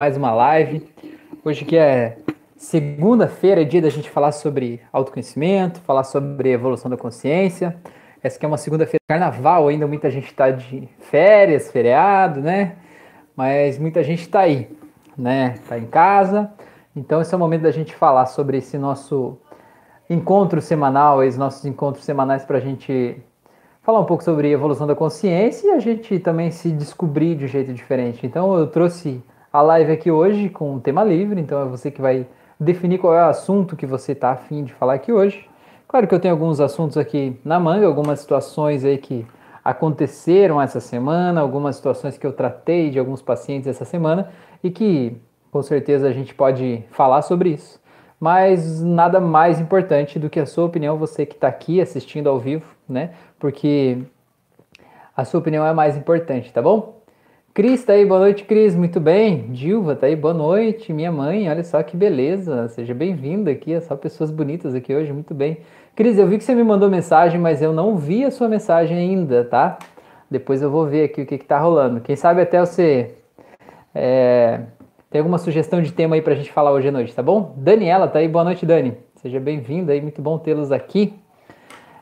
mais uma live. Hoje que é segunda-feira, é dia da gente falar sobre autoconhecimento, falar sobre evolução da consciência. Essa aqui é uma segunda-feira carnaval, ainda muita gente está de férias, feriado, né? Mas muita gente está aí, né? Está em casa. Então esse é o momento da gente falar sobre esse nosso encontro semanal, esses nossos encontros semanais para a gente falar um pouco sobre evolução da consciência e a gente também se descobrir de um jeito diferente. Então eu trouxe a live aqui hoje com um tema livre, então é você que vai definir qual é o assunto que você está afim de falar aqui hoje. Claro que eu tenho alguns assuntos aqui na manga, algumas situações aí que aconteceram essa semana, algumas situações que eu tratei de alguns pacientes essa semana e que com certeza a gente pode falar sobre isso. Mas nada mais importante do que a sua opinião, você que está aqui assistindo ao vivo, né? Porque a sua opinião é mais importante, tá bom? Cris tá aí, boa noite, Cris, muito bem. Dilva tá aí, boa noite. Minha mãe, olha só que beleza. Seja bem-vinda aqui, é só pessoas bonitas aqui hoje, muito bem. Cris, eu vi que você me mandou mensagem, mas eu não vi a sua mensagem ainda, tá? Depois eu vou ver aqui o que, que tá rolando. Quem sabe até você é, tem alguma sugestão de tema aí pra gente falar hoje à noite, tá bom? Daniela tá aí, boa noite, Dani. Seja bem-vinda aí, muito bom tê-los aqui.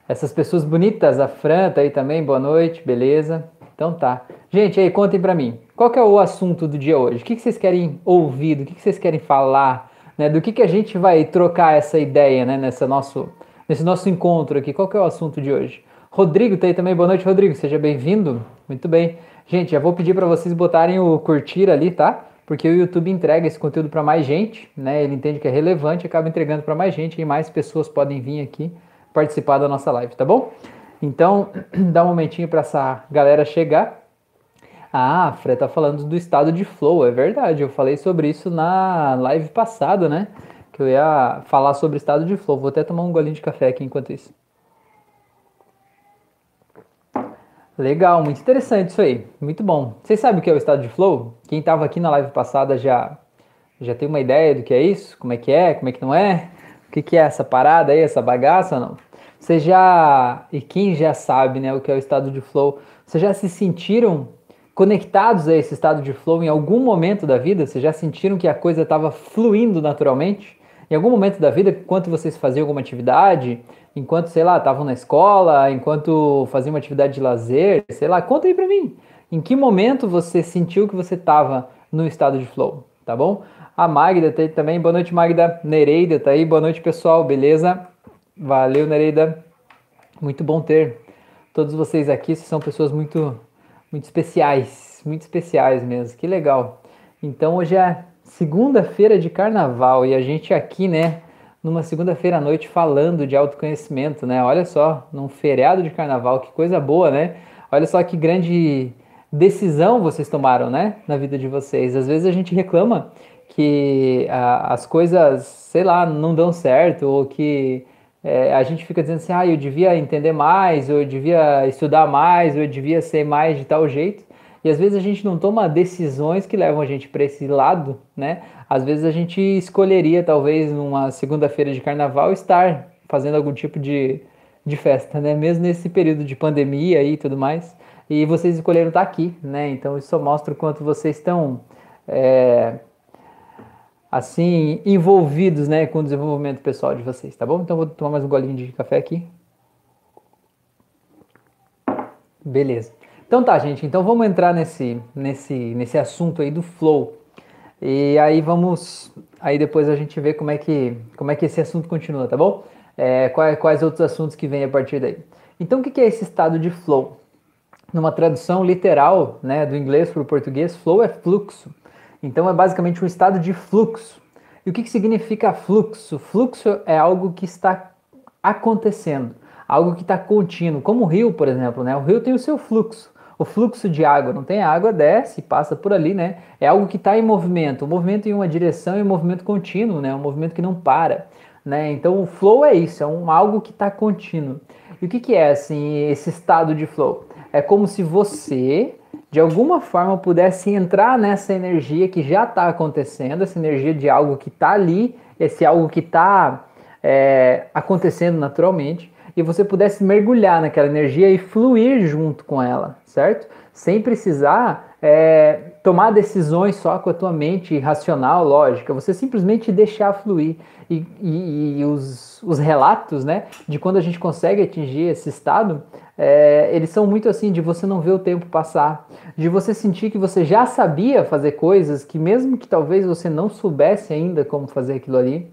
Essas pessoas bonitas, a Fran tá aí também, boa noite, beleza. Então tá. Gente, aí contem para mim. Qual que é o assunto do dia hoje? O que, que vocês querem ouvir? Do que, que vocês querem falar? Né? Do que, que a gente vai trocar essa ideia né? Nessa nosso, nesse nosso encontro aqui? Qual que é o assunto de hoje? Rodrigo tá aí também. Boa noite, Rodrigo. Seja bem-vindo. Muito bem. Gente, já vou pedir para vocês botarem o curtir ali, tá? Porque o YouTube entrega esse conteúdo para mais gente, né? Ele entende que é relevante, acaba entregando para mais gente e mais pessoas podem vir aqui participar da nossa live, tá bom? Então, dá um momentinho para essa galera chegar. Ah, a Fred tá falando do estado de flow, é verdade. Eu falei sobre isso na live passada, né? Que eu ia falar sobre estado de flow. Vou até tomar um golinho de café aqui enquanto isso. Legal, muito interessante isso aí. Muito bom. Vocês sabem o que é o estado de flow? Quem estava aqui na live passada já já tem uma ideia do que é isso? Como é que é? Como é que não é? O que, que é essa parada aí, essa bagaça não? Você já, e quem já sabe né, o que é o estado de flow, vocês já se sentiram conectados a esse estado de flow em algum momento da vida? Vocês já sentiram que a coisa estava fluindo naturalmente? Em algum momento da vida, enquanto vocês faziam alguma atividade, enquanto, sei lá, estavam na escola, enquanto faziam uma atividade de lazer, sei lá, conta aí pra mim. Em que momento você sentiu que você estava no estado de flow, tá bom? A Magda tá aí também, boa noite Magda, Nereida tá aí, boa noite pessoal, beleza? Valeu, Nereida. Muito bom ter todos vocês aqui. Vocês são pessoas muito, muito especiais, muito especiais mesmo. Que legal. Então hoje é segunda-feira de carnaval e a gente aqui, né, numa segunda-feira à noite falando de autoconhecimento, né? Olha só, num feriado de carnaval, que coisa boa, né? Olha só que grande decisão vocês tomaram, né, na vida de vocês. Às vezes a gente reclama que ah, as coisas, sei lá, não dão certo ou que é, a gente fica dizendo assim, ah, eu devia entender mais, ou eu devia estudar mais, ou eu devia ser mais de tal jeito. E às vezes a gente não toma decisões que levam a gente para esse lado, né? Às vezes a gente escolheria, talvez, numa segunda-feira de carnaval, estar fazendo algum tipo de, de festa, né? Mesmo nesse período de pandemia e tudo mais. E vocês escolheram estar aqui, né? Então isso só mostra o quanto vocês estão é, assim, envolvidos, né, com o desenvolvimento pessoal de vocês, tá bom? Então vou tomar mais um golinho de café aqui. Beleza. Então tá, gente, então vamos entrar nesse, nesse, nesse assunto aí do flow. E aí vamos, aí depois a gente vê como é que, como é que esse assunto continua, tá bom? É, quais, quais outros assuntos que vêm a partir daí. Então o que é esse estado de flow? Numa tradução literal, né, do inglês para o português, flow é fluxo. Então é basicamente um estado de fluxo. E o que, que significa fluxo? Fluxo é algo que está acontecendo, algo que está contínuo, como o rio, por exemplo, né? O rio tem o seu fluxo. O fluxo de água, não tem água, desce, passa por ali, né? É algo que está em movimento, um movimento em uma direção e um movimento contínuo, né? Um movimento que não para, né? Então o flow é isso, é um algo que está contínuo. E o que, que é assim esse estado de flow? É como se você de alguma forma pudesse entrar nessa energia que já está acontecendo, essa energia de algo que está ali, esse algo que está é, acontecendo naturalmente, e você pudesse mergulhar naquela energia e fluir junto com ela, certo? Sem precisar é, tomar decisões só com a tua mente racional, lógica, você simplesmente deixar fluir. E, e, e os, os, relatos né, de quando a gente consegue atingir esse estado, é, eles são muito assim, de você não ver o tempo passar, de você sentir que você já sabia fazer coisas que mesmo que talvez você não soubesse ainda como fazer aquilo ali,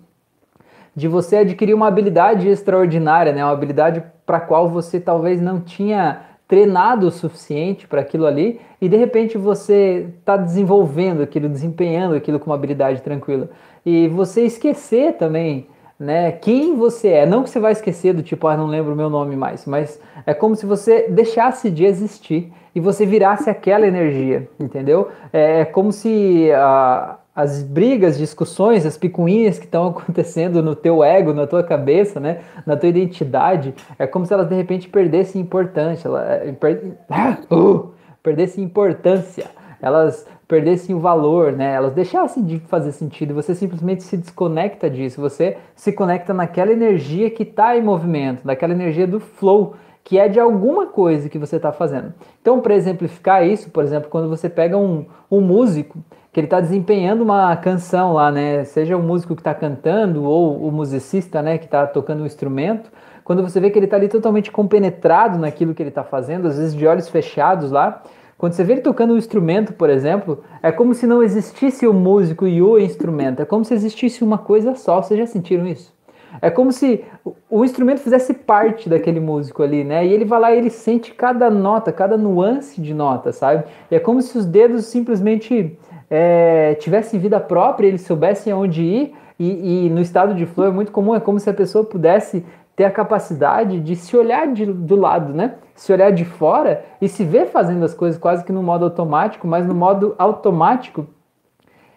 de você adquirir uma habilidade extraordinária, né, uma habilidade para qual você talvez não tinha treinado o suficiente para aquilo ali e de repente você está desenvolvendo aquilo, desempenhando aquilo com uma habilidade tranquila. E você esquecer também né, quem você é. Não que você vai esquecer do tipo, ah, não lembro o meu nome mais, mas é como se você deixasse de existir e você virasse aquela energia, entendeu? É, é como se a, as brigas, discussões, as picuinhas que estão acontecendo no teu ego, na tua cabeça, né, na tua identidade, é como se elas de repente perdessem importância, ela, é, per, uh, perdessem importância, elas perdessem o valor, né, elas deixassem de fazer sentido, você simplesmente se desconecta disso, você se conecta naquela energia que está em movimento, naquela energia do flow, que é de alguma coisa que você está fazendo. Então, para exemplificar isso, por exemplo, quando você pega um, um músico que ele está desempenhando uma canção lá, né? Seja o músico que está cantando ou o musicista, né, que está tocando um instrumento, quando você vê que ele está ali totalmente compenetrado naquilo que ele está fazendo, às vezes de olhos fechados lá, quando você vê ele tocando um instrumento, por exemplo, é como se não existisse o músico e o instrumento, é como se existisse uma coisa só. Vocês já sentiram isso? É como se o instrumento fizesse parte daquele músico ali, né? E ele vai lá e ele sente cada nota, cada nuance de nota, sabe? E é como se os dedos simplesmente é, tivessem vida própria, eles soubessem aonde ir, e, e, no estado de flow é muito comum, é como se a pessoa pudesse ter a capacidade de se olhar de, do lado, né? Se olhar de fora e se ver fazendo as coisas quase que no modo automático, mas no modo automático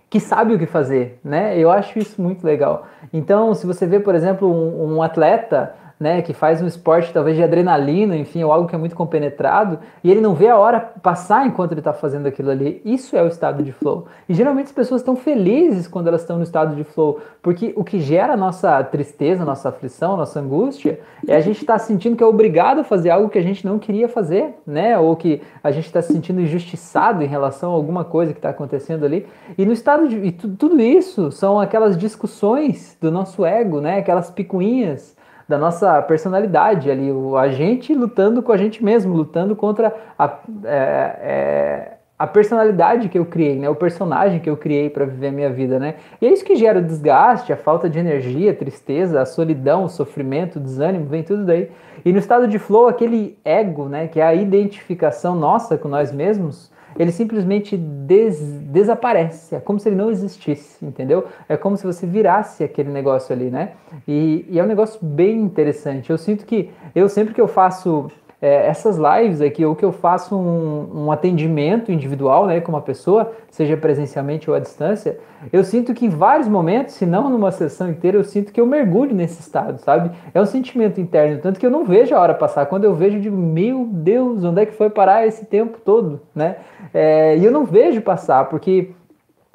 que sabe o que fazer, né? Eu acho isso muito legal. Então, se você vê, por exemplo, um, um atleta né, que faz um esporte talvez de adrenalina, enfim, ou algo que é muito compenetrado, e ele não vê a hora passar enquanto ele está fazendo aquilo ali. Isso é o estado de flow. E geralmente as pessoas estão felizes quando elas estão no estado de flow, porque o que gera a nossa tristeza, nossa aflição, nossa angústia, é a gente estar tá sentindo que é obrigado a fazer algo que a gente não queria fazer, né, ou que a gente está se sentindo injustiçado em relação a alguma coisa que está acontecendo ali. E no estado de. E tudo isso são aquelas discussões do nosso ego, né, aquelas picuinhas da nossa personalidade ali, o, a gente lutando com a gente mesmo, lutando contra a, é, é, a personalidade que eu criei, né? O personagem que eu criei para viver a minha vida, né? E é isso que gera o desgaste, a falta de energia, a tristeza, a solidão, o sofrimento, o desânimo, vem tudo daí. E no estado de flow, aquele ego, né? Que é a identificação nossa com nós mesmos, ele simplesmente des desaparece. É como se ele não existisse, entendeu? É como se você virasse aquele negócio ali, né? E, e é um negócio bem interessante. Eu sinto que eu sempre que eu faço é, essas lives aqui, ou que eu faço um, um, atendimento individual né, com uma pessoa, seja presencialmente ou à distância, eu sinto que em vários momentos, se não numa sessão inteira, eu sinto que eu mergulho nesse estado, sabe? É um sentimento interno, tanto que eu não vejo a hora passar. Quando eu vejo, eu digo, meu Deus, onde é que foi parar esse tempo todo, né? É, e eu não vejo passar, porque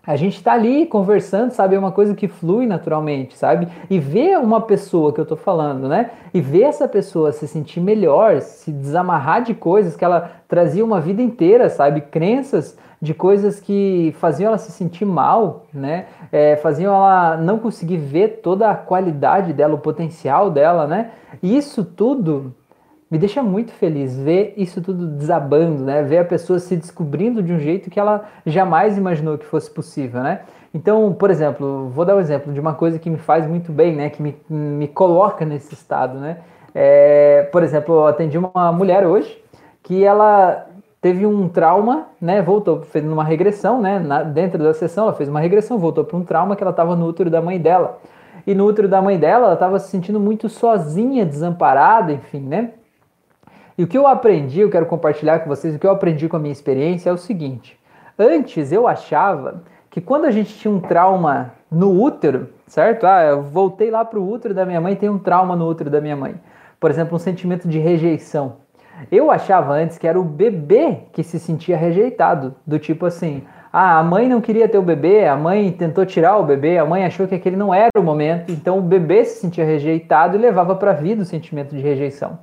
a gente está ali conversando, sabe? É uma coisa que flui naturalmente, sabe? E ver uma pessoa que eu tô falando, né? E ver essa pessoa se sentir melhor, se desamarrar de coisas que ela trazia uma vida inteira, sabe? Crenças de coisas que faziam ela se sentir mal, né? É, faziam ela não conseguir ver toda a qualidade dela, o potencial dela, né? E isso tudo me deixa muito feliz ver isso tudo desabando, né? Ver a pessoa se descobrindo de um jeito que ela jamais imaginou que fosse possível, né? Então, por exemplo, vou dar um exemplo de uma coisa que me faz muito bem, né? Que me, me coloca nesse estado, né? É, por exemplo, eu atendi uma mulher hoje que ela teve um trauma, né? Voltou, fez uma regressão, né? Na, dentro da sessão, ela fez uma regressão, voltou para um trauma que ela estava no útero da mãe dela. E no útero da mãe dela, ela estava se sentindo muito sozinha, desamparada, enfim, né? E o que eu aprendi, eu quero compartilhar com vocês, o que eu aprendi com a minha experiência é o seguinte: antes eu achava que quando a gente tinha um trauma no útero, certo? Ah, eu voltei lá para o útero da minha mãe, tem um trauma no útero da minha mãe. Por exemplo, um sentimento de rejeição. Eu achava antes que era o bebê que se sentia rejeitado, do tipo assim, ah, a mãe não queria ter o bebê, a mãe tentou tirar o bebê, a mãe achou que aquele não era o momento, então o bebê se sentia rejeitado e levava para a vida o sentimento de rejeição.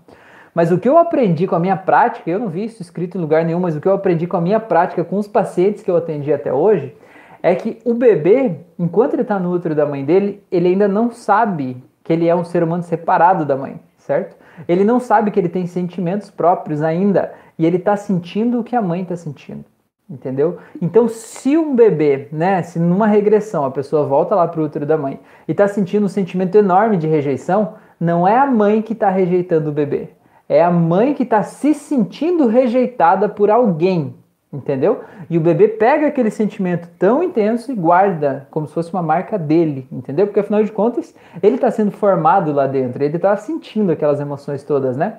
Mas o que eu aprendi com a minha prática, eu não vi isso escrito em lugar nenhum, mas o que eu aprendi com a minha prática com os pacientes que eu atendi até hoje, é que o bebê, enquanto ele está no útero da mãe dele, ele ainda não sabe que ele é um ser humano separado da mãe, certo? Ele não sabe que ele tem sentimentos próprios ainda e ele está sentindo o que a mãe está sentindo, entendeu? Então, se um bebê, né, se numa regressão a pessoa volta lá para o útero da mãe e está sentindo um sentimento enorme de rejeição, não é a mãe que está rejeitando o bebê, é a mãe que está se sentindo rejeitada por alguém, entendeu? E o bebê pega aquele sentimento tão intenso e guarda como se fosse uma marca dele, entendeu? Porque afinal de contas, ele está sendo formado lá dentro, ele está sentindo aquelas emoções todas, né?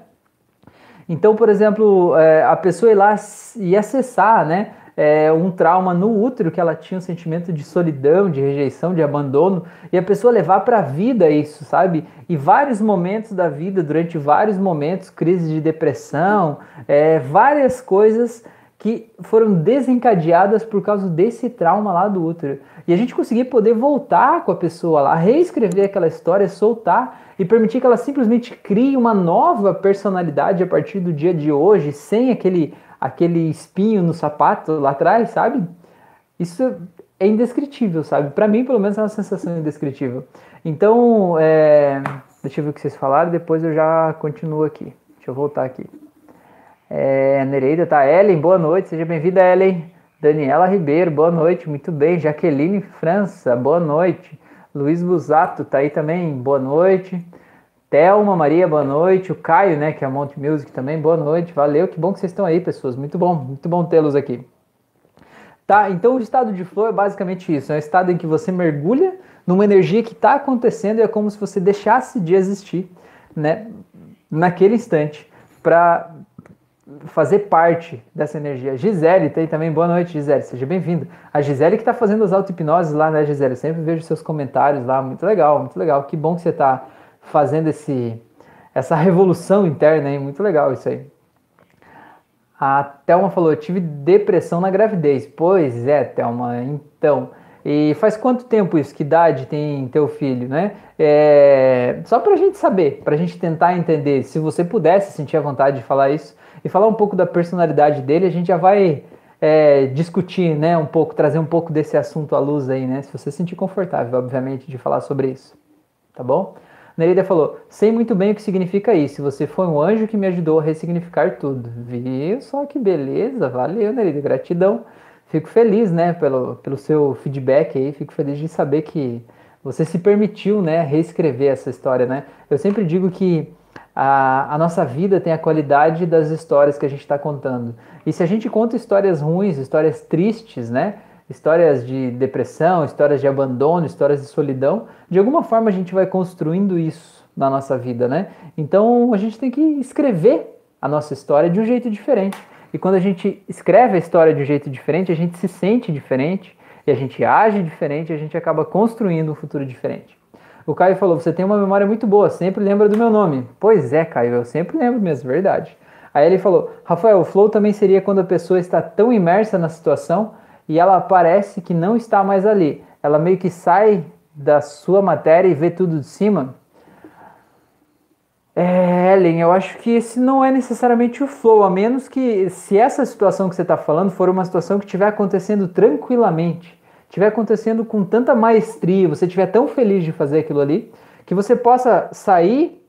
Então, por exemplo, é, a pessoa ir lá e acessar, né? É, um trauma no útero que ela tinha um sentimento de solidão, de rejeição, de abandono, e a pessoa levar para a vida isso, sabe? E vários momentos da vida, durante vários momentos, crise de depressão, é, várias coisas que foram desencadeadas por causa desse trauma lá do útero. E a gente conseguir poder voltar com a pessoa lá, reescrever aquela história, soltar e permitir que ela simplesmente crie uma nova personalidade a partir do dia de hoje, sem aquele, aquele espinho no sapato lá atrás, sabe? Isso é indescritível, sabe? Para mim, pelo menos, é uma sensação indescritível. Então, é... deixa eu ver o que vocês falaram, depois eu já continuo aqui. Deixa eu voltar aqui. É, Nereida tá. Ellen, boa noite, seja bem-vinda, Ellen. Daniela Ribeiro, boa noite, muito bem. Jaqueline França, boa noite. Luiz Busato tá aí também, boa noite. Thelma Maria, boa noite. O Caio, né, que é a Monte Music também, boa noite. Valeu, que bom que vocês estão aí, pessoas. Muito bom, muito bom tê-los aqui. Tá, então o estado de flow é basicamente isso: é um estado em que você mergulha numa energia que está acontecendo e é como se você deixasse de existir, né, naquele instante, para fazer parte dessa energia. Gisele tem também, boa noite, Gisele, seja bem-vinda. A Gisele que está fazendo as auto-hipnoses lá, né, Gisele? Eu sempre vejo seus comentários lá, muito legal, muito legal. Que bom que você está fazendo esse, essa revolução interna, hein? Muito legal isso aí. A Thelma falou, tive depressão na gravidez. Pois é, Thelma, então... E faz quanto tempo isso? Que idade tem teu filho, né? É, só para a gente saber, para a gente tentar entender. Se você pudesse sentir a vontade de falar isso, e falar um pouco da personalidade dele, a gente já vai é, discutir, né, um pouco, trazer um pouco desse assunto à luz aí, né, se você se sentir confortável, obviamente, de falar sobre isso, tá bom? Nereida falou, sei muito bem o que significa isso, você foi um anjo que me ajudou a ressignificar tudo, viu? Só que beleza, valeu Nereida, gratidão, fico feliz, né, pelo, pelo seu feedback aí, fico feliz de saber que você se permitiu, né, reescrever essa história, né, eu sempre digo que a, a nossa vida tem a qualidade das histórias que a gente está contando. E se a gente conta histórias ruins, histórias tristes, né? Histórias de depressão, histórias de abandono, histórias de solidão, de alguma forma a gente vai construindo isso na nossa vida, né? Então a gente tem que escrever a nossa história de um jeito diferente. E quando a gente escreve a história de um jeito diferente, a gente se sente diferente e a gente age diferente, e a gente acaba construindo um futuro diferente. O Caio falou: Você tem uma memória muito boa, sempre lembra do meu nome. Pois é, Caio, eu sempre lembro mesmo, verdade. Aí ele falou: Rafael, o flow também seria quando a pessoa está tão imersa na situação e ela parece que não está mais ali. Ela meio que sai da sua matéria e vê tudo de cima. É, Ellen, eu acho que esse não é necessariamente o flow, a menos que se essa situação que você está falando for uma situação que estiver acontecendo tranquilamente estiver acontecendo com tanta maestria, você estiver tão feliz de fazer aquilo ali, que você possa sair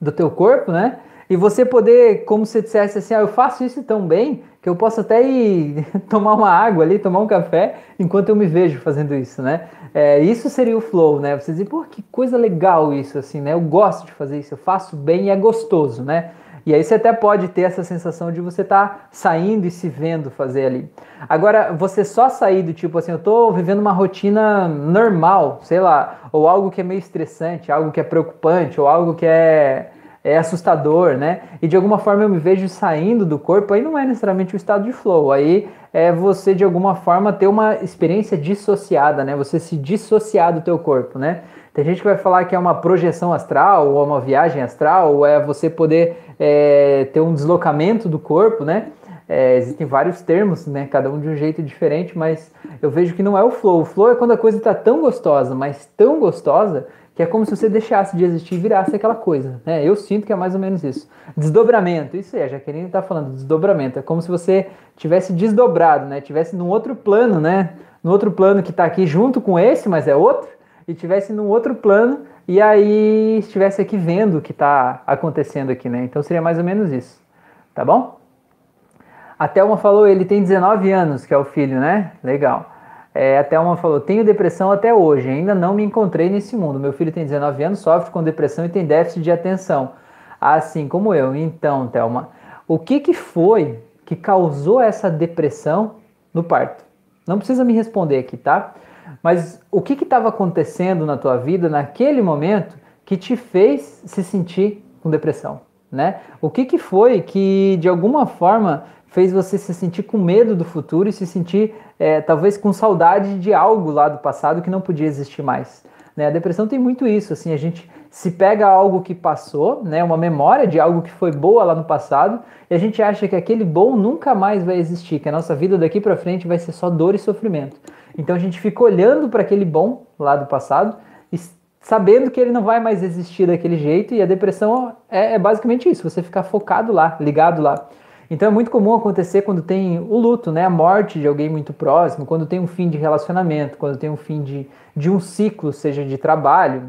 do teu corpo, né? E você poder, como se dissesse assim, ah, eu faço isso tão bem que eu posso até ir tomar uma água ali, tomar um café, enquanto eu me vejo fazendo isso, né? É, isso seria o flow, né? Você dizer, pô, que coisa legal isso, assim, né? Eu gosto de fazer isso, eu faço bem e é gostoso, né? E aí você até pode ter essa sensação de você estar tá saindo e se vendo fazer ali. Agora, você só sair do tipo assim, eu estou vivendo uma rotina normal, sei lá, ou algo que é meio estressante, algo que é preocupante, ou algo que é, é assustador, né? E de alguma forma eu me vejo saindo do corpo, aí não é necessariamente o estado de flow, aí é você de alguma forma ter uma experiência dissociada, né? Você se dissociar do teu corpo, né? Tem gente que vai falar que é uma projeção astral, ou uma viagem astral, ou é você poder é, ter um deslocamento do corpo, né? É, existem vários termos, né? Cada um de um jeito diferente, mas eu vejo que não é o flow. O flow é quando a coisa está tão gostosa, mas tão gostosa, que é como se você deixasse de existir e virasse aquela coisa, né? Eu sinto que é mais ou menos isso. Desdobramento, isso é, a Jaqueline está falando, desdobramento, é como se você tivesse desdobrado, né? Tivesse num outro plano, né? No outro plano que está aqui junto com esse, mas é outro, e tivesse num outro plano e aí estivesse aqui vendo o que está acontecendo aqui, né? Então seria mais ou menos isso, tá bom? A Thelma falou, ele tem 19 anos, que é o filho, né? Legal. É, a Thelma falou: tenho depressão até hoje, ainda não me encontrei nesse mundo. Meu filho tem 19 anos, sofre com depressão e tem déficit de atenção, assim como eu. Então, Thelma, o que, que foi que causou essa depressão no parto? Não precisa me responder aqui, tá? Mas o que estava acontecendo na tua vida naquele momento que te fez se sentir com depressão, né? O que, que foi que de alguma forma fez você se sentir com medo do futuro e se sentir é, talvez com saudade de algo lá do passado que não podia existir mais. Né? A depressão tem muito isso, assim, a gente se pega algo que passou, né, uma memória de algo que foi boa lá no passado, e a gente acha que aquele bom nunca mais vai existir, que a nossa vida daqui para frente vai ser só dor e sofrimento. Então a gente fica olhando para aquele bom lá do passado sabendo que ele não vai mais existir daquele jeito, e a depressão é, é basicamente isso, você ficar focado lá, ligado lá. Então é muito comum acontecer quando tem o luto, né? A morte de alguém muito próximo, quando tem um fim de relacionamento, quando tem um fim de, de um ciclo, seja de trabalho,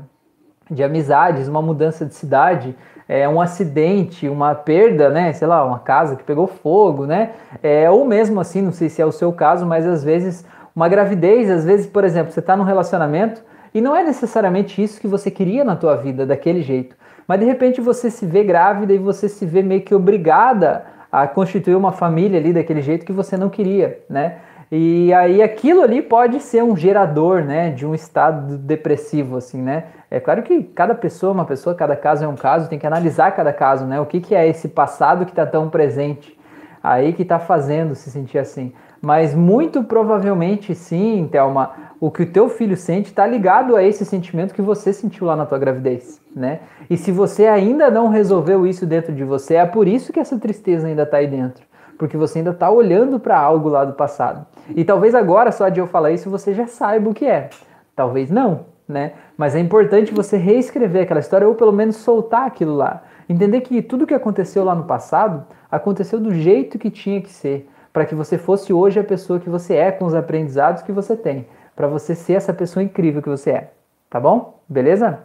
de amizades, uma mudança de cidade, é, um acidente, uma perda, né? Sei lá, uma casa que pegou fogo, né? É, ou mesmo assim, não sei se é o seu caso, mas às vezes uma gravidez, às vezes, por exemplo, você está num relacionamento e não é necessariamente isso que você queria na tua vida daquele jeito, mas de repente você se vê grávida e você se vê meio que obrigada a constituir uma família ali daquele jeito que você não queria, né? E aí aquilo ali pode ser um gerador, né, de um estado depressivo, assim, né? É claro que cada pessoa é uma pessoa, cada caso é um caso, tem que analisar cada caso, né? O que, que é esse passado que está tão presente aí que está fazendo se sentir assim. Mas muito provavelmente sim, Thelma, o que o teu filho sente está ligado a esse sentimento que você sentiu lá na tua gravidez, né? E se você ainda não resolveu isso dentro de você, é por isso que essa tristeza ainda está aí dentro, porque você ainda está olhando para algo lá do passado. E talvez agora, só de eu falar isso, você já saiba o que é. Talvez não, né? Mas é importante você reescrever aquela história ou pelo menos soltar aquilo lá. Entender que tudo que aconteceu lá no passado aconteceu do jeito que tinha que ser, para que você fosse hoje a pessoa que você é com os aprendizados que você tem para você ser essa pessoa incrível que você é. Tá bom? Beleza?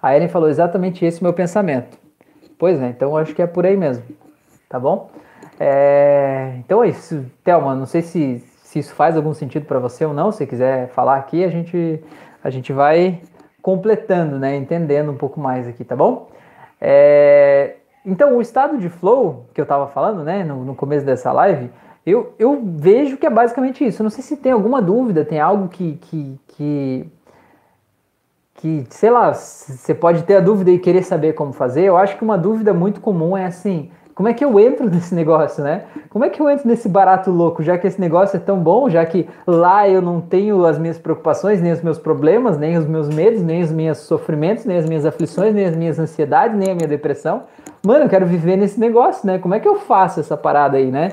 A Ellen falou exatamente esse meu pensamento. Pois é, então acho que é por aí mesmo. Tá bom? É, então é isso. Thelma, não sei se, se isso faz algum sentido para você ou não. Se quiser falar aqui, a gente, a gente vai completando, né? Entendendo um pouco mais aqui, tá bom? É, então, o estado de flow que eu estava falando, né, no, no começo dessa live, eu, eu vejo que é basicamente isso. não sei se tem alguma dúvida, tem algo que, que, que, que sei lá, você pode ter a dúvida e querer saber como fazer. Eu acho que uma dúvida muito comum é assim: como é que eu entro nesse negócio, né? Como é que eu entro nesse barato louco, já que esse negócio é tão bom, já que lá eu não tenho as minhas preocupações, nem os meus problemas, nem os meus medos, nem os meus sofrimentos, nem as minhas aflições, nem as minhas ansiedades, nem a minha depressão. Mano, eu quero viver nesse negócio, né? Como é que eu faço essa parada aí, né?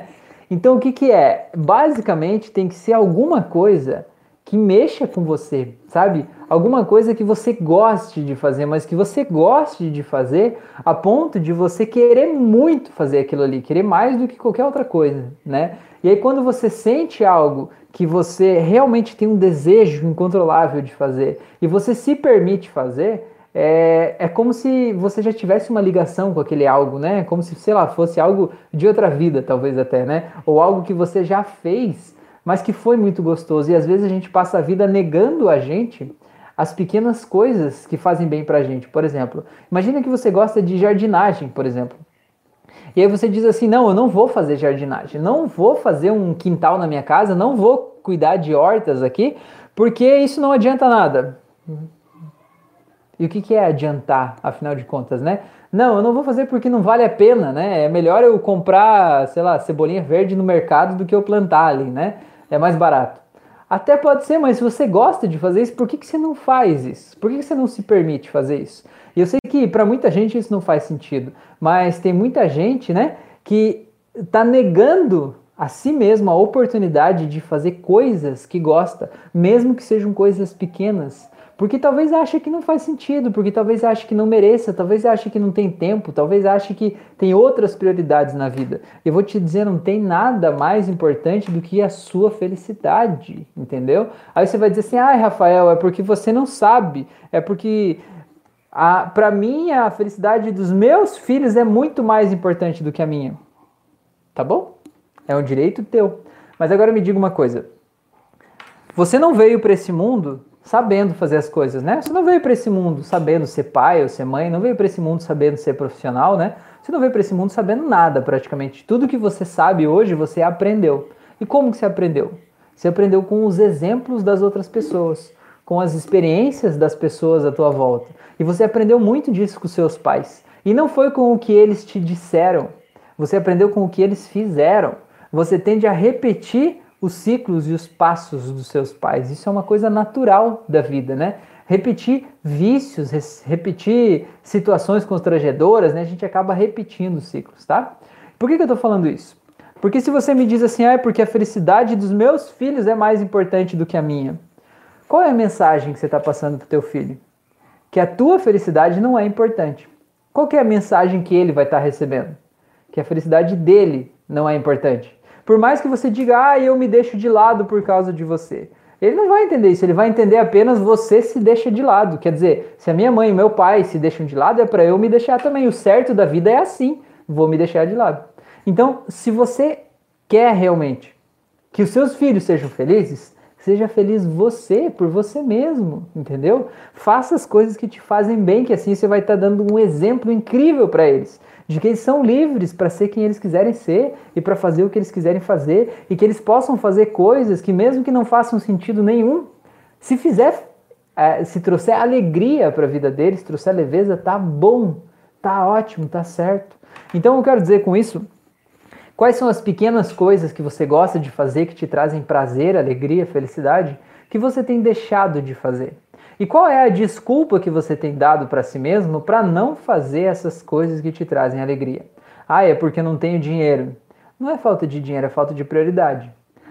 Então o que, que é? Basicamente tem que ser alguma coisa que mexa com você, sabe? Alguma coisa que você goste de fazer, mas que você goste de fazer a ponto de você querer muito fazer aquilo ali, querer mais do que qualquer outra coisa, né? E aí quando você sente algo que você realmente tem um desejo incontrolável de fazer e você se permite fazer, é, é como se você já tivesse uma ligação com aquele algo, né? Como se, sei lá, fosse algo de outra vida, talvez até, né? Ou algo que você já fez, mas que foi muito gostoso. E às vezes a gente passa a vida negando a gente as pequenas coisas que fazem bem pra gente. Por exemplo, imagina que você gosta de jardinagem, por exemplo. E aí você diz assim: não, eu não vou fazer jardinagem, não vou fazer um quintal na minha casa, não vou cuidar de hortas aqui, porque isso não adianta nada. E o que, que é adiantar, afinal de contas, né? Não, eu não vou fazer porque não vale a pena, né? É melhor eu comprar, sei lá, cebolinha verde no mercado do que eu plantar ali, né? É mais barato. Até pode ser, mas se você gosta de fazer isso, por que, que você não faz isso? Por que, que você não se permite fazer isso? E eu sei que para muita gente isso não faz sentido, mas tem muita gente, né, que está negando a si mesmo a oportunidade de fazer coisas que gosta, mesmo que sejam coisas pequenas, Porque talvez ache que não faz sentido, porque talvez ache que não mereça, talvez ache que não tem tempo, talvez ache que tem outras prioridades na vida. Eu vou te dizer, não tem nada mais importante do que a sua felicidade, entendeu? Aí você vai dizer assim: "Ah, Rafael, é porque você não sabe, é porque para mim a felicidade dos meus filhos é muito mais importante do que a minha". Tá bom? É um direito teu. Mas agora me diga uma coisa. Você não veio para esse mundo sabendo fazer as coisas, né? Você não veio para esse mundo sabendo ser pai ou ser mãe, não veio para esse mundo sabendo ser profissional, né? Você não veio para esse mundo sabendo nada, praticamente. Tudo que você sabe hoje, você aprendeu. E como que você aprendeu? Você aprendeu com os exemplos das outras pessoas, com as experiências das pessoas à tua volta. E você aprendeu muito disso com seus pais. E não foi com o que eles te disseram. Você aprendeu com o que eles fizeram. Você tende a repetir os ciclos e os passos dos seus pais. Isso é uma coisa natural da vida, né? Repetir vícios, repetir situações constrangedoras, né? A gente acaba repetindo os ciclos, tá? Por que, que eu tô falando isso? Porque se você me diz assim, ah, é porque a felicidade dos meus filhos é mais importante do que a minha. Qual é a mensagem que você está passando para o teu filho? Que a tua felicidade não é importante. Qual é a mensagem que ele vai estar tá recebendo? Que a felicidade dele não é importante. Por mais que você diga, ah, eu me deixo de lado por causa de você. Ele não vai entender isso, ele vai entender apenas você se deixa de lado. Quer dizer, se a minha mãe e meu pai se deixam de lado, é para eu me deixar também. O certo da vida é assim, vou me deixar de lado. Então, se você quer realmente que os seus filhos sejam felizes, seja feliz você por você mesmo, entendeu? Faça as coisas que te fazem bem, que assim você vai estar dando um exemplo incrível para eles de que eles são livres para ser quem eles quiserem ser e para fazer o que eles quiserem fazer e que eles possam fazer coisas que mesmo que não façam sentido nenhum, se fizer, é, se trouxer alegria para a vida deles, trouxer leveza, tá bom, tá ótimo, tá certo. Então eu quero dizer com isso, quais são as pequenas coisas que você gosta de fazer que te trazem prazer, alegria, felicidade, que você tem deixado de fazer? E qual é a desculpa que você tem dado para si mesmo para não fazer essas coisas que te trazem alegria? Ah, é porque não tenho dinheiro. Não é falta de dinheiro, é falta de prioridade.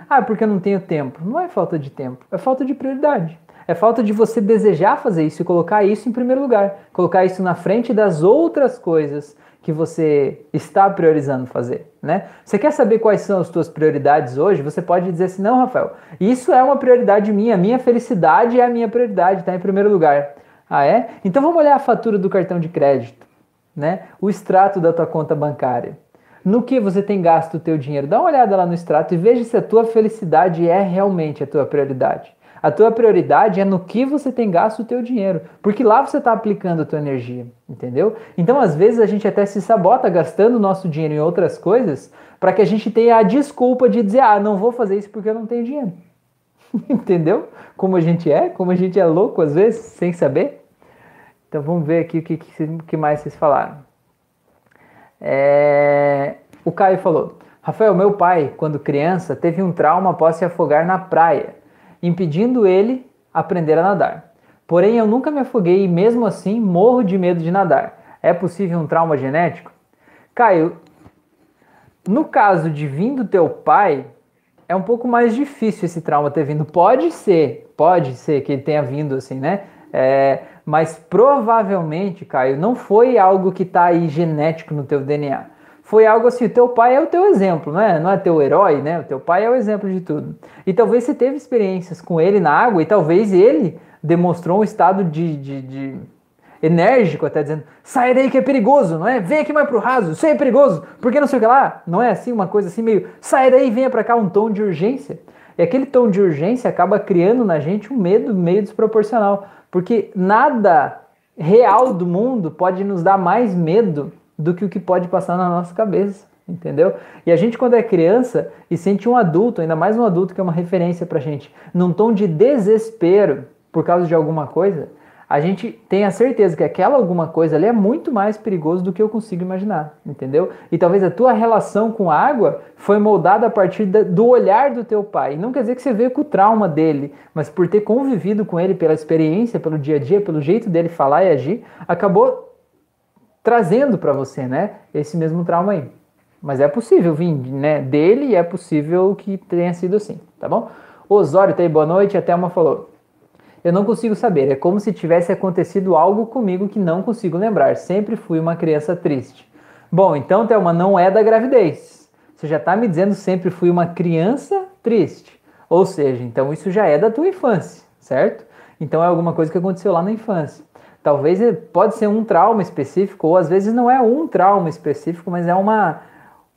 Ah, é porque não tenho tempo. Não é falta de tempo, é falta de prioridade. É falta de você desejar fazer isso e colocar isso em primeiro lugar. Colocar isso na frente das outras coisas que você está priorizando fazer, né? Você quer saber quais são as suas prioridades hoje? Você pode dizer assim, não, Rafael, isso é uma prioridade minha, minha felicidade é a minha prioridade, está em primeiro lugar. Ah, é? Então vamos olhar a fatura do cartão de crédito, né? O extrato da tua conta bancária. No que você tem gasto o teu dinheiro? Dá uma olhada lá no extrato e veja se a tua felicidade é realmente a tua prioridade. A tua prioridade é no que você tem gasto o teu dinheiro, porque lá você está aplicando a tua energia, entendeu? Então, às vezes, a gente até se sabota gastando o nosso dinheiro em outras coisas para que a gente tenha a desculpa de dizer, ah, não vou fazer isso porque eu não tenho dinheiro. entendeu? Como a gente é, como a gente é louco às vezes, sem saber. Então, vamos ver aqui o que, que mais vocês falaram. É... O Caio falou, Rafael, meu pai, quando criança, teve um trauma após se afogar na praia impedindo ele aprender a nadar. Porém, eu nunca me afoguei e mesmo assim morro de medo de nadar. É possível um trauma genético? Caio, no caso de vir do teu pai, é um pouco mais difícil esse trauma ter vindo. Pode ser, pode ser que ele tenha vindo assim, né? É, mas provavelmente, Caio, não foi algo que está aí genético no teu DNA foi algo assim, o teu pai é o teu exemplo, não é? Não é teu herói, né? O teu pai é o exemplo de tudo. E talvez você teve experiências com ele na água e talvez ele demonstrou um estado de, de, de enérgico, até dizendo, sai daí que é perigoso, não é? Vem aqui mais pro raso, isso aí é perigoso, por que não sei o que lá? Não é assim, uma coisa assim meio, sai daí e venha para cá, um tom de urgência. E aquele tom de urgência acaba criando na gente um medo meio desproporcional, porque nada real do mundo pode nos dar mais medo do que o que pode passar na nossa cabeça, entendeu? E a gente, quando é criança e sente um adulto, ainda mais um adulto que é uma referência pra gente, num tom de desespero por causa de alguma coisa, a gente tem a certeza que aquela alguma coisa ali é muito mais perigoso do que eu consigo imaginar, entendeu? E talvez a tua relação com a água foi moldada a partir do olhar do teu pai. E não quer dizer que você veio com o trauma dele, mas por ter convivido com ele pela experiência, pelo dia a dia, pelo jeito dele falar e agir, acabou trazendo para você, né, esse mesmo trauma aí. Mas é possível vir, né, dele e é possível que tenha sido assim, tá bom? Osório tá aí, boa noite, a Thelma falou. Eu não consigo saber. É como se tivesse acontecido algo comigo que não consigo lembrar. Sempre fui uma criança triste. Bom, então, Thelma, não é da gravidez. Você já está me dizendo sempre fui uma criança triste. Ou seja, então isso já é da tua infância, certo? Então é alguma coisa que aconteceu lá na infância. Talvez pode ser um trauma específico, ou às vezes não é um trauma específico, mas é uma,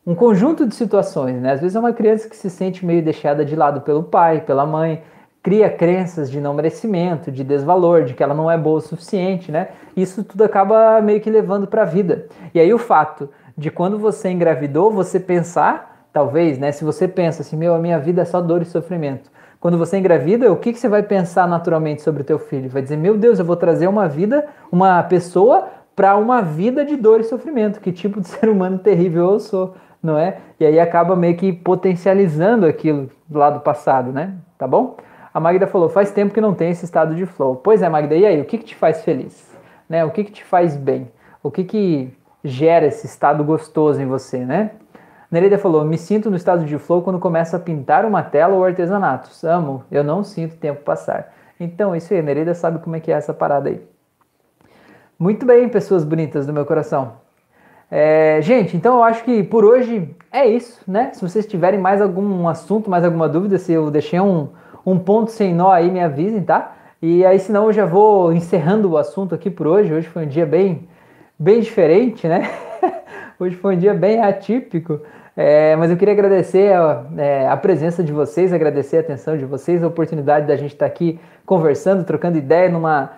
um conjunto de situações. Né? Às vezes é uma criança que se sente meio deixada de lado pelo pai, pela mãe, cria crenças de não merecimento, de desvalor, de que ela não é boa o suficiente, né? Isso tudo acaba meio que levando para a vida. E aí o fato de quando você engravidou, você pensar, talvez, né? Se você pensa assim, meu, a minha vida é só dor e sofrimento. Quando você engravida, o que, que você vai pensar naturalmente sobre o teu filho? Vai dizer, meu Deus, eu vou trazer uma vida, uma pessoa para uma vida de dor e sofrimento. Que tipo de ser humano terrível eu sou, não é? E aí acaba meio que potencializando aquilo do passado, né? Tá bom? A Magda falou: faz tempo que não tem esse estado de flow. Pois é, Magda, e aí? O que, que te faz feliz? Né? O que, que te faz bem? O que, que gera esse estado gostoso em você, né? Nereida falou: me sinto no estado de flow quando começo a pintar uma tela ou artesanatos. Amo, eu não sinto tempo passar. Então, isso aí, Nereida sabe como é que é essa parada aí. Muito bem, pessoas bonitas do meu coração. É, gente, então eu acho que por hoje é isso, né? Se vocês tiverem mais algum assunto, mais alguma dúvida, se eu deixei um, um ponto sem nó aí, me avisem, tá? E aí, senão eu já vou encerrando o assunto aqui por hoje. Hoje foi um dia bem, bem diferente, né? hoje foi um dia bem atípico. É, mas eu queria agradecer a, é, a, presença de vocês, agradecer a atenção de vocês, a oportunidade da gente estar aqui conversando, trocando ideia numa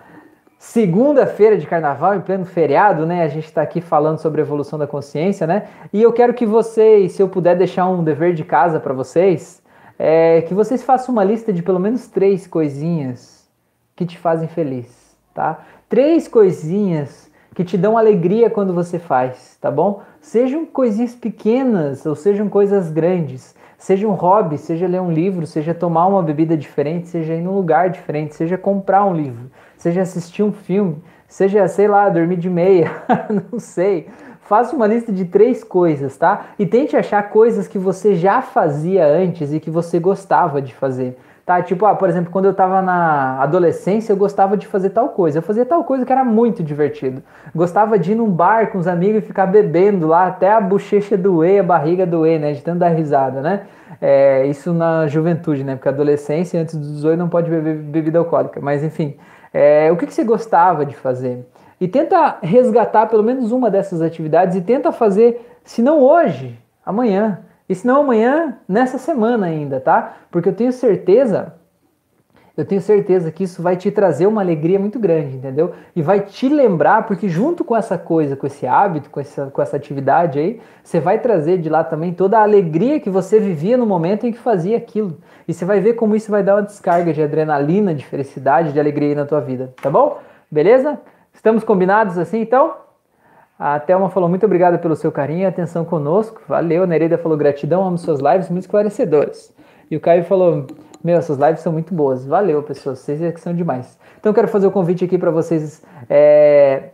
segunda-feira de carnaval, em pleno feriado, né? A gente está aqui falando sobre a evolução da consciência, né? E eu quero que vocês, se eu puder deixar um dever de casa para vocês, é que vocês façam uma lista de pelo menos três coisinhas que te fazem feliz, tá? Três coisinhas que te dão alegria quando você faz, tá bom? Sejam coisinhas pequenas ou sejam coisas grandes, seja um hobby, seja ler um livro, seja tomar uma bebida diferente, seja ir num lugar diferente, seja comprar um livro, seja assistir um filme, seja, sei lá, dormir de meia, não sei Faça uma lista de três coisas, tá? E tente achar coisas que você já fazia antes e que você gostava de fazer. Tá? Tipo, ah, por exemplo, quando eu tava na adolescência, eu gostava de fazer tal coisa. Eu fazia tal coisa que era muito divertido. Gostava de ir num bar com os amigos e ficar bebendo lá até a bochecha doer, a barriga doer, né? De tanto dar risada, né? É, isso na juventude, né? Porque adolescência, antes dos 18, não pode beber bebida alcoólica. Mas enfim, é, o que, que você gostava de fazer? e tenta resgatar pelo menos uma dessas atividades e tenta fazer, se não hoje, amanhã. E se não amanhã, nessa semana ainda, tá? Porque eu tenho certeza, eu tenho certeza que isso vai te trazer uma alegria muito grande, entendeu? E vai te lembrar, porque junto com essa coisa, com esse hábito, com essa, com essa atividade aí, você vai trazer de lá também toda a alegria que você vivia no momento em que fazia aquilo. E você vai ver como isso vai dar uma descarga de adrenalina, de felicidade, de alegria aí na tua vida, tá bom? Beleza? Estamos combinados assim, então? A Thelma falou muito obrigada pelo seu carinho e atenção conosco. Valeu. A Nereida falou gratidão, amo suas lives muito esclarecedoras. E o Caio falou: Meu, essas lives são muito boas. Valeu, pessoas. Vocês é que são demais. Então, quero fazer o um convite aqui para vocês é,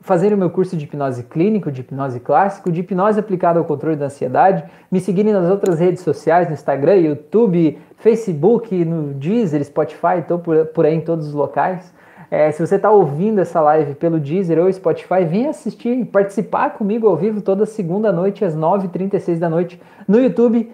fazerem o meu curso de hipnose clínico, de hipnose clássico, de hipnose aplicada ao controle da ansiedade. Me seguirem nas outras redes sociais, no Instagram, YouTube, Facebook, no Deezer, Spotify. Estou por, por aí em todos os locais. É, se você está ouvindo essa live pelo Deezer ou Spotify, vem assistir, participar comigo ao vivo toda segunda noite às 9h36 da noite no YouTube.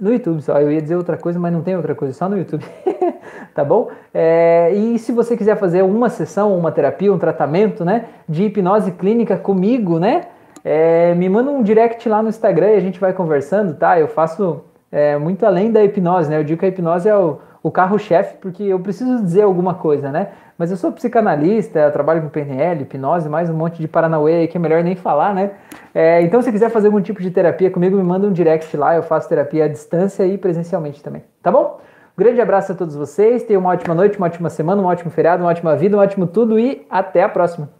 No YouTube só, eu ia dizer outra coisa, mas não tem outra coisa, só no YouTube. tá bom? É, e se você quiser fazer uma sessão, uma terapia, um tratamento, né, de hipnose clínica comigo, né, é, me manda um direct lá no Instagram e a gente vai conversando, tá? Eu faço é, muito além da hipnose, né? Eu digo que a hipnose é o, o carro-chefe porque eu preciso dizer alguma coisa, né? Mas eu sou psicanalista, eu trabalho com PNL, hipnose, mais um monte de paranauê que é melhor nem falar, né? É, então, se quiser fazer algum tipo de terapia comigo, me manda um direct lá, eu faço terapia à distância e presencialmente também, tá bom? Um grande abraço a todos vocês, tenham uma ótima noite, uma ótima semana, um ótimo feriado, uma ótima vida, um ótimo tudo e até a próxima!